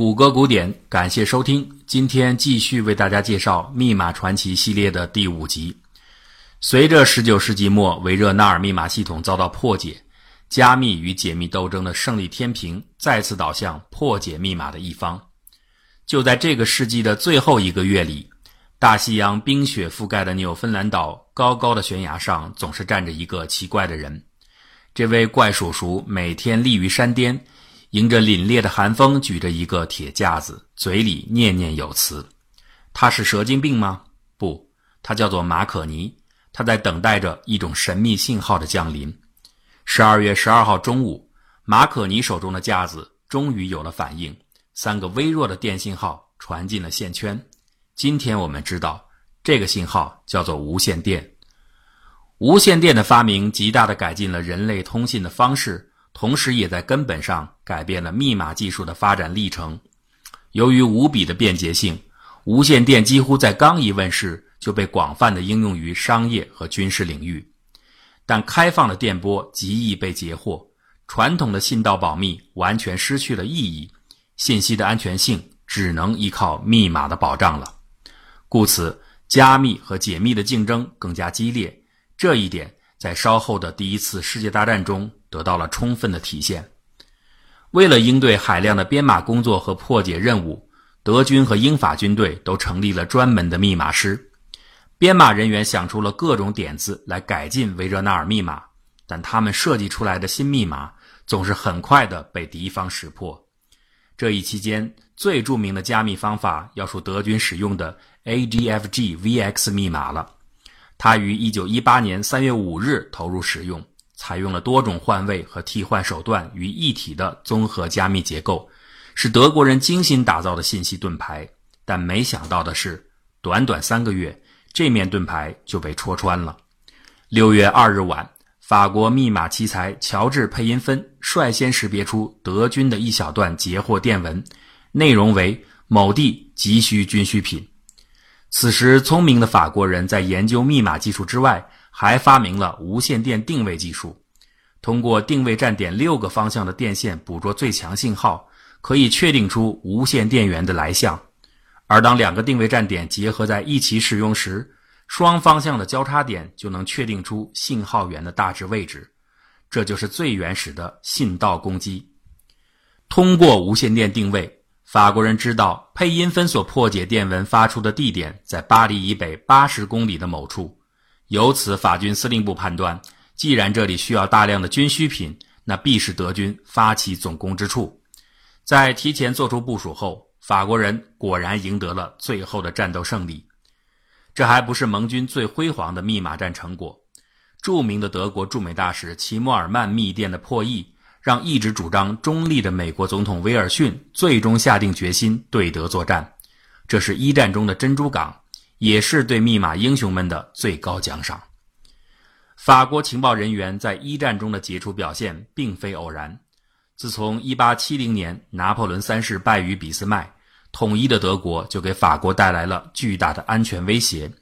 谷歌古典，感谢收听。今天继续为大家介绍《密码传奇》系列的第五集。随着19世纪末维热纳尔密码系统遭到破解，加密与解密斗争的胜利天平再次倒向破解密码的一方。就在这个世纪的最后一个月里，大西洋冰雪覆盖的纽芬兰岛高高的悬崖上，总是站着一个奇怪的人。这位怪叔叔每天立于山巅。迎着凛冽的寒风，举着一个铁架子，嘴里念念有词。他是蛇精病吗？不，他叫做马可尼。他在等待着一种神秘信号的降临。十二月十二号中午，马可尼手中的架子终于有了反应，三个微弱的电信号传进了线圈。今天我们知道，这个信号叫做无线电。无线电的发明极大地改进了人类通信的方式。同时，也在根本上改变了密码技术的发展历程。由于无比的便捷性，无线电几乎在刚一问世就被广泛的应用于商业和军事领域。但开放的电波极易被截获，传统的信道保密完全失去了意义，信息的安全性只能依靠密码的保障了。故此，加密和解密的竞争更加激烈。这一点在稍后的第一次世界大战中。得到了充分的体现。为了应对海量的编码工作和破解任务，德军和英法军队都成立了专门的密码师。编码人员想出了各种点子来改进维热纳尔密码，但他们设计出来的新密码总是很快的被敌方识破。这一期间，最著名的加密方法要数德军使用的 AGFG-VX 密码了。它于1918年3月5日投入使用。采用了多种换位和替换手段于一体的综合加密结构，是德国人精心打造的信息盾牌。但没想到的是，短短三个月，这面盾牌就被戳穿了。六月二日晚，法国密码奇才乔治·佩因芬率先识别出德军的一小段截获电文，内容为“某地急需军需品”。此时，聪明的法国人在研究密码技术之外。还发明了无线电定位技术，通过定位站点六个方向的电线捕捉最强信号，可以确定出无线电源的来向。而当两个定位站点结合在一起使用时，双方向的交叉点就能确定出信号源的大致位置。这就是最原始的信道攻击。通过无线电定位，法国人知道佩因芬所破解电文发出的地点在巴黎以北八十公里的某处。由此，法军司令部判断，既然这里需要大量的军需品，那必是德军发起总攻之处。在提前做出部署后，法国人果然赢得了最后的战斗胜利。这还不是盟军最辉煌的密码战成果。著名的德国驻美大使齐默尔曼密电的破译，让一直主张中立的美国总统威尔逊最终下定决心对德作战。这是一战中的珍珠港。也是对密码英雄们的最高奖赏。法国情报人员在一战中的杰出表现并非偶然。自从1870年拿破仑三世败于俾斯麦，统一的德国就给法国带来了巨大的安全威胁。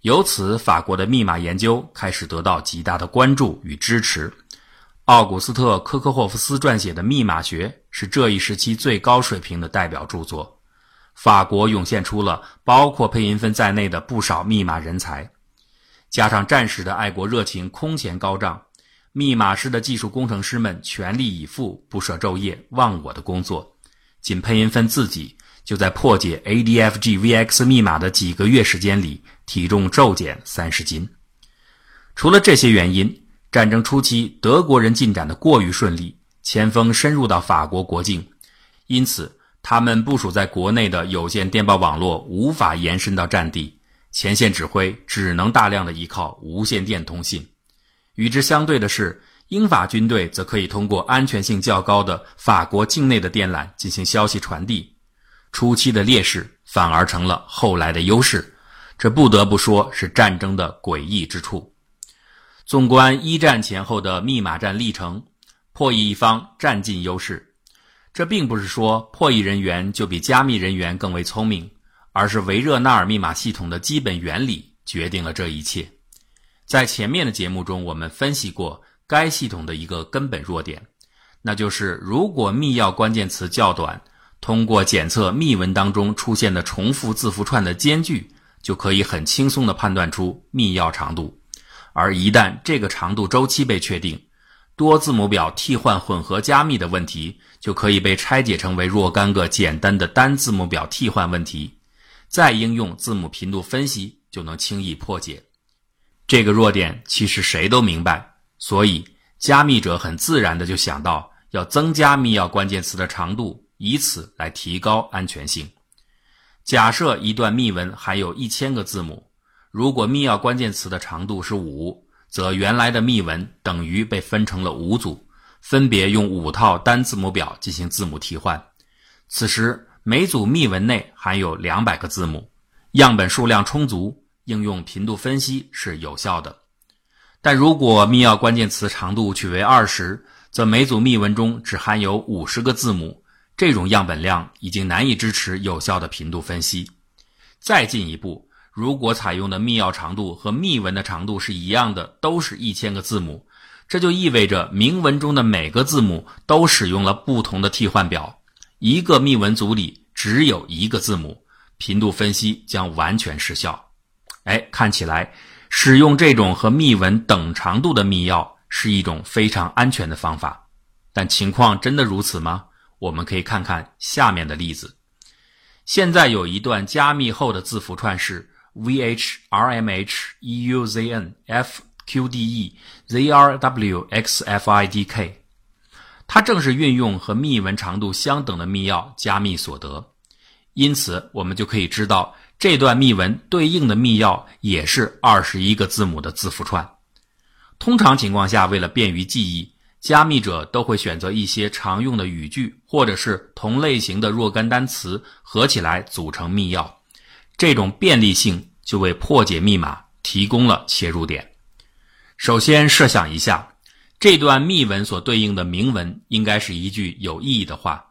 由此，法国的密码研究开始得到极大的关注与支持。奥古斯特·科克霍夫斯撰写的《密码学》是这一时期最高水平的代表著作。法国涌现出了包括佩因芬在内的不少密码人才，加上战时的爱国热情空前高涨，密码师的技术工程师们全力以赴，不舍昼夜，忘我的工作。仅佩因芬自己就在破解 ADFGVX 密码的几个月时间里，体重骤减三十斤。除了这些原因，战争初期德国人进展的过于顺利，前锋深入到法国国境，因此。他们部署在国内的有线电报网络无法延伸到战地，前线指挥只能大量的依靠无线电通信。与之相对的是，英法军队则可以通过安全性较高的法国境内的电缆进行消息传递。初期的劣势反而成了后来的优势，这不得不说是战争的诡异之处。纵观一战前后的密码战历程，破译一方占尽优势。这并不是说破译人员就比加密人员更为聪明，而是维热纳尔密码系统的基本原理决定了这一切。在前面的节目中，我们分析过该系统的一个根本弱点，那就是如果密钥关键词较短，通过检测密文当中出现的重复字符串的间距，就可以很轻松地判断出密钥长度。而一旦这个长度周期被确定，多字母表替换混合加密的问题就可以被拆解成为若干个简单的单字母表替换问题，再应用字母频度分析就能轻易破解。这个弱点其实谁都明白，所以加密者很自然的就想到要增加密钥关键词的长度。以此来提高安全性。假设一段密文含有一千个字母，如果密钥关键词的长度是五，则原来的密文等于被分成了五组，分别用五套单字母表进行字母替换。此时每组密文内含有两百个字母，样本数量充足，应用频度分析是有效的。但如果密钥关键词长度取为二十，则每组密文中只含有五十个字母。这种样本量已经难以支持有效的频度分析。再进一步，如果采用的密钥长度和密文的长度是一样的，都是一千个字母，这就意味着明文中的每个字母都使用了不同的替换表。一个密文组里只有一个字母，频度分析将完全失效。哎，看起来使用这种和密文等长度的密钥是一种非常安全的方法，但情况真的如此吗？我们可以看看下面的例子。现在有一段加密后的字符串是 v h r m h e u z n f q d e z r w x f i d k，它正是运用和密文长度相等的密钥加密所得。因此，我们就可以知道这段密文对应的密钥也是二十一个字母的字符串。通常情况下，为了便于记忆。加密者都会选择一些常用的语句，或者是同类型的若干单词合起来组成密钥。这种便利性就为破解密码提供了切入点。首先设想一下，这段密文所对应的明文应该是一句有意义的话，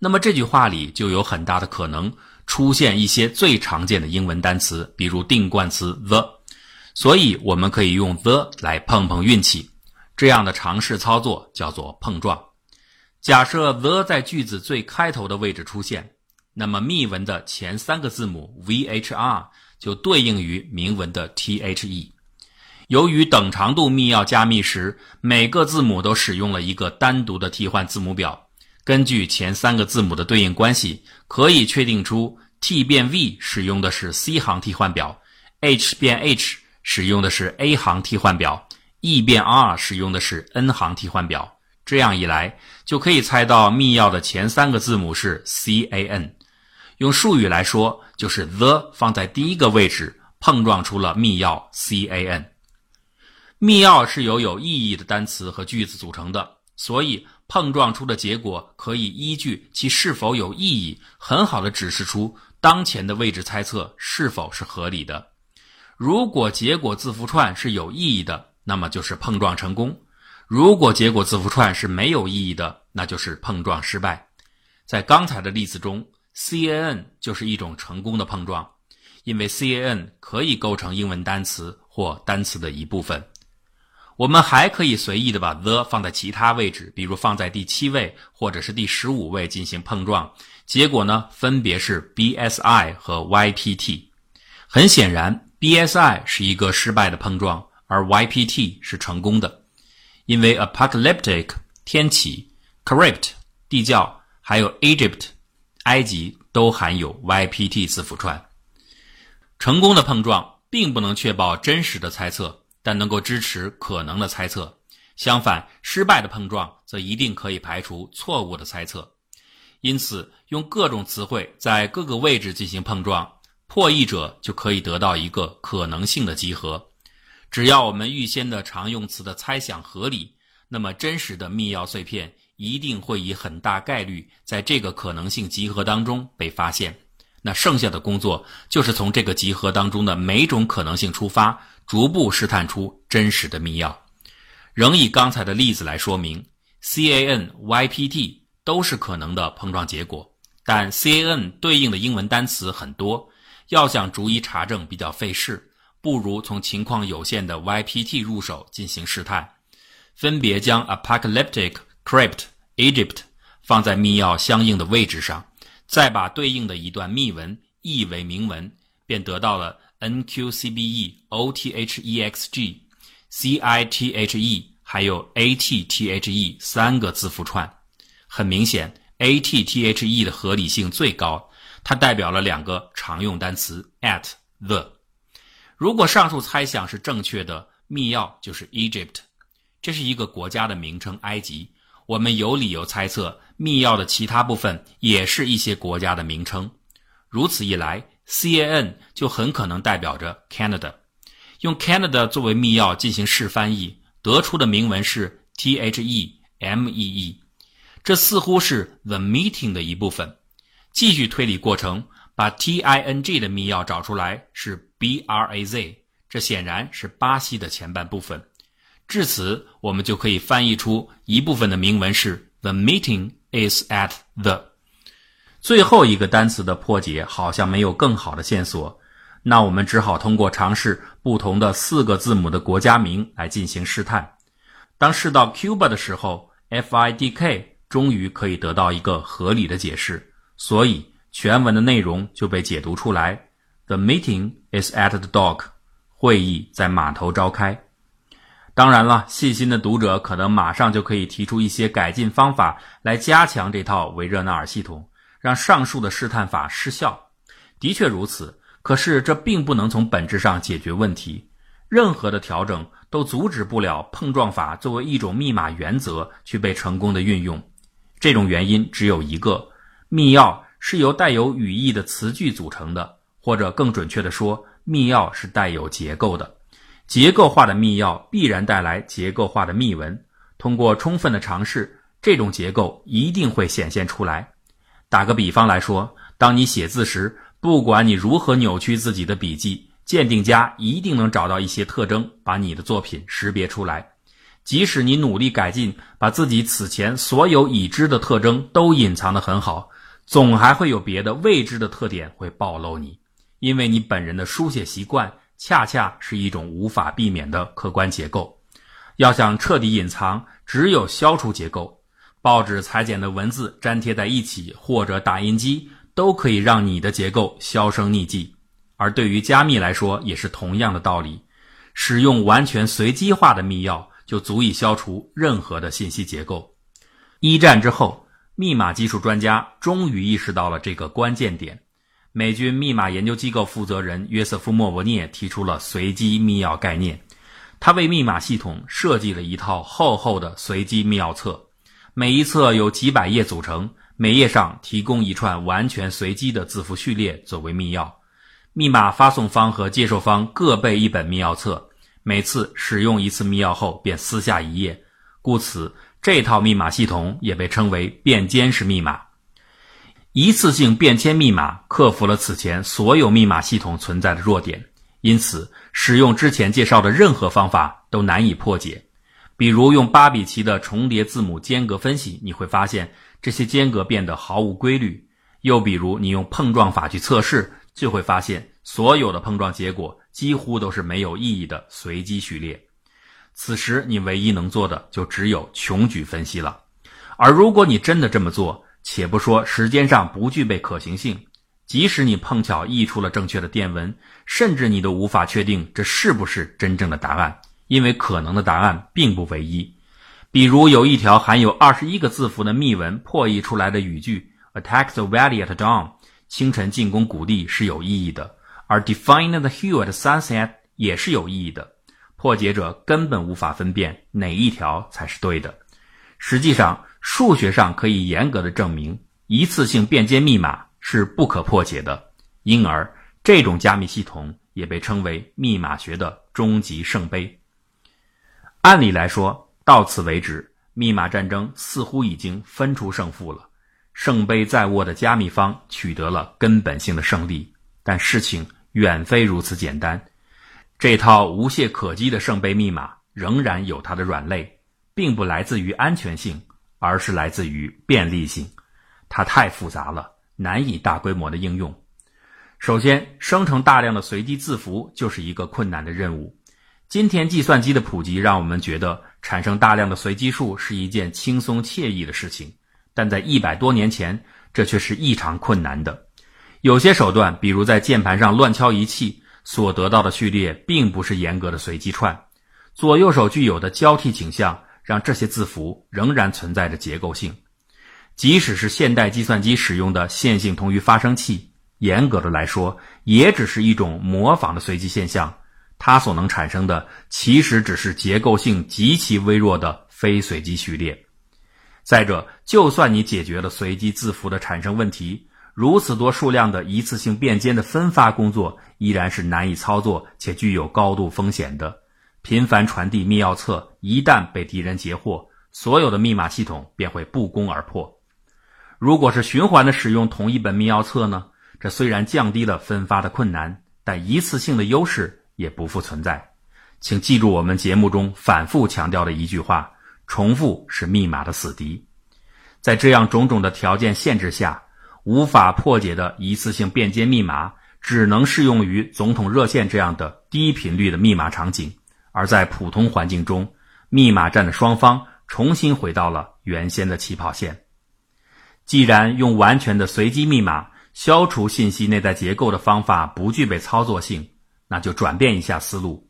那么这句话里就有很大的可能出现一些最常见的英文单词，比如定冠词 the，所以我们可以用 the 来碰碰运气。这样的尝试操作叫做碰撞。假设 the 在句子最开头的位置出现，那么密文的前三个字母 v h r 就对应于明文的 t h e。由于等长度密钥加密时，每个字母都使用了一个单独的替换字母表，根据前三个字母的对应关系，可以确定出 t 变 v 使用的是 c 行替换表，h 变 h 使用的是 a 行替换表。E 变 R 使用的是 N 行替换表，这样一来就可以猜到密钥的前三个字母是 C A N。用术语来说，就是 the 放在第一个位置，碰撞出了密钥 C A N。密钥是由有意义的单词和句子组成的，所以碰撞出的结果可以依据其是否有意义，很好的指示出当前的位置猜测是否是合理的。如果结果字符串是有意义的，那么就是碰撞成功。如果结果字符串是没有意义的，那就是碰撞失败。在刚才的例子中，C A N 就是一种成功的碰撞，因为 C A N 可以构成英文单词或单词的一部分。我们还可以随意的把 the 放在其他位置，比如放在第七位或者是第十五位进行碰撞，结果呢分别是 B S I 和 Y P T。很显然，B S I 是一个失败的碰撞。而 YPT 是成功的，因为 apocalyptic 天启、Corrupt 地窖，还有 Egypt 埃及都含有 YPT 字符串。成功的碰撞并不能确保真实的猜测，但能够支持可能的猜测。相反，失败的碰撞则一定可以排除错误的猜测。因此，用各种词汇在各个位置进行碰撞，破译者就可以得到一个可能性的集合。只要我们预先的常用词的猜想合理，那么真实的密钥碎片一定会以很大概率在这个可能性集合当中被发现。那剩下的工作就是从这个集合当中的每种可能性出发，逐步试探出真实的密钥。仍以刚才的例子来说明，C A N Y P T 都是可能的碰撞结果，但 C A N 对应的英文单词很多，要想逐一查证比较费事。不如从情况有限的 YPT 入手进行试探，分别将 apocalyptic crypt Egypt 放在密钥相应的位置上，再把对应的一段密文译为明文，便得到了 nqcbe othexg cithe 还有 atthe 三个字符串。很明显，atthe 的合理性最高，它代表了两个常用单词 at the。如果上述猜想是正确的，密钥就是 Egypt，这是一个国家的名称，埃及。我们有理由猜测，密钥的其他部分也是一些国家的名称。如此一来，CAN 就很可能代表着 Canada。用 Canada 作为密钥进行试翻译，得出的铭文是 THE-MEE。这似乎是 The Meeting 的一部分。继续推理过程，把 TING 的密钥找出来是 BRAZ，这显然是巴西的前半部分。至此，我们就可以翻译出一部分的铭文是 "The meeting is at the"。最后一个单词的破解好像没有更好的线索，那我们只好通过尝试不同的四个字母的国家名来进行试探。当试到 Cuba 的时候，FIDK 终于可以得到一个合理的解释，所以全文的内容就被解读出来："The meeting is at the dock"，会议在码头召开。当然了，细心的读者可能马上就可以提出一些改进方法来加强这套维热纳尔系统，让上述的试探法失效。的确如此，可是这并不能从本质上解决问题。任何的调整都阻止不了碰撞法作为一种密码原则去被成功的运用。这种原因只有一个：密钥是由带有语义的词句组成的，或者更准确的说，密钥是带有结构的。结构化的密钥必然带来结构化的密文。通过充分的尝试，这种结构一定会显现出来。打个比方来说，当你写字时，不管你如何扭曲自己的笔迹，鉴定家一定能找到一些特征，把你的作品识别出来。即使你努力改进，把自己此前所有已知的特征都隐藏得很好，总还会有别的未知的特点会暴露你，因为你本人的书写习惯。恰恰是一种无法避免的客观结构。要想彻底隐藏，只有消除结构。报纸裁剪的文字粘贴在一起，或者打印机，都可以让你的结构销声匿迹。而对于加密来说，也是同样的道理。使用完全随机化的密钥，就足以消除任何的信息结构。一战之后，密码技术专家终于意识到了这个关键点。美军密码研究机构负责人约瑟夫·莫伯涅提出了随机密钥概念。他为密码系统设计了一套厚厚的随机密钥册，每一册由几百页组成，每页上提供一串完全随机的字符序列作为密钥。密码发送方和接受方各备一本密钥册，每次使用一次密钥后便撕下一页，故此这套密码系统也被称为变监式密码。一次性便签密码克服了此前所有密码系统存在的弱点，因此使用之前介绍的任何方法都难以破解。比如用巴比奇的重叠字母间隔分析，你会发现这些间隔变得毫无规律；又比如你用碰撞法去测试，就会发现所有的碰撞结果几乎都是没有意义的随机序列。此时你唯一能做的就只有穷举分析了。而如果你真的这么做，且不说时间上不具备可行性，即使你碰巧译出了正确的电文，甚至你都无法确定这是不是真正的答案，因为可能的答案并不唯一。比如有一条含有二十一个字符的密文破译出来的语句 “Attack the valley at dawn”，清晨进攻谷地是有意义的，而 “Define the hill at sunset” 也是有意义的。破解者根本无法分辨哪一条才是对的。实际上。数学上可以严格的证明，一次性变接密码是不可破解的，因而这种加密系统也被称为密码学的终极圣杯。按理来说，到此为止，密码战争似乎已经分出胜负了，圣杯在握的加密方取得了根本性的胜利。但事情远非如此简单，这套无懈可击的圣杯密码仍然有它的软肋，并不来自于安全性。而是来自于便利性，它太复杂了，难以大规模的应用。首先，生成大量的随机字符就是一个困难的任务。今天计算机的普及让我们觉得产生大量的随机数是一件轻松惬意的事情，但在一百多年前，这却是异常困难的。有些手段，比如在键盘上乱敲一气，所得到的序列并不是严格的随机串，左右手具有的交替倾向，让这些字符仍然存在着结构性。即使是现代计算机使用的线性同余发生器，严格的来说，也只是一种模仿的随机现象。它所能产生的，其实只是结构性极其微弱的非随机序列。再者，就算你解决了随机字符的产生问题，如此多数量的一次性变间的分发工作，依然是难以操作且具有高度风险的。频繁传递密钥册，一旦被敌人截获，所有的密码系统便会不攻而破。如果是循环的使用同一本密钥册呢？这虽然降低了分发的困难，但一次性的优势。也不复存在，请记住我们节目中反复强调的一句话：重复是密码的死敌。在这样种种的条件限制下，无法破解的一次性便捷密码只能适用于总统热线这样的低频率的密码场景，而在普通环境中，密码战的双方重新回到了原先的起跑线。既然用完全的随机密码消除信息内在结构的方法不具备操作性。那就转变一下思路，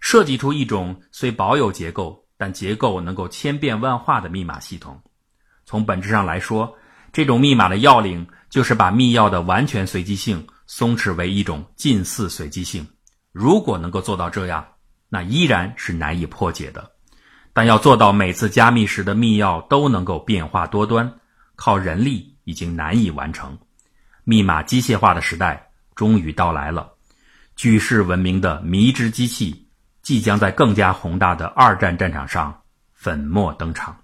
设计出一种虽保有结构，但结构能够千变万化的密码系统。从本质上来说，这种密码的要领就是把密钥的完全随机性松弛为一种近似随机性。如果能够做到这样，那依然是难以破解的。但要做到每次加密时的密钥都能够变化多端，靠人力已经难以完成。密码机械化的时代终于到来了。举世闻名的迷之机器，即将在更加宏大的二战战场上粉墨登场。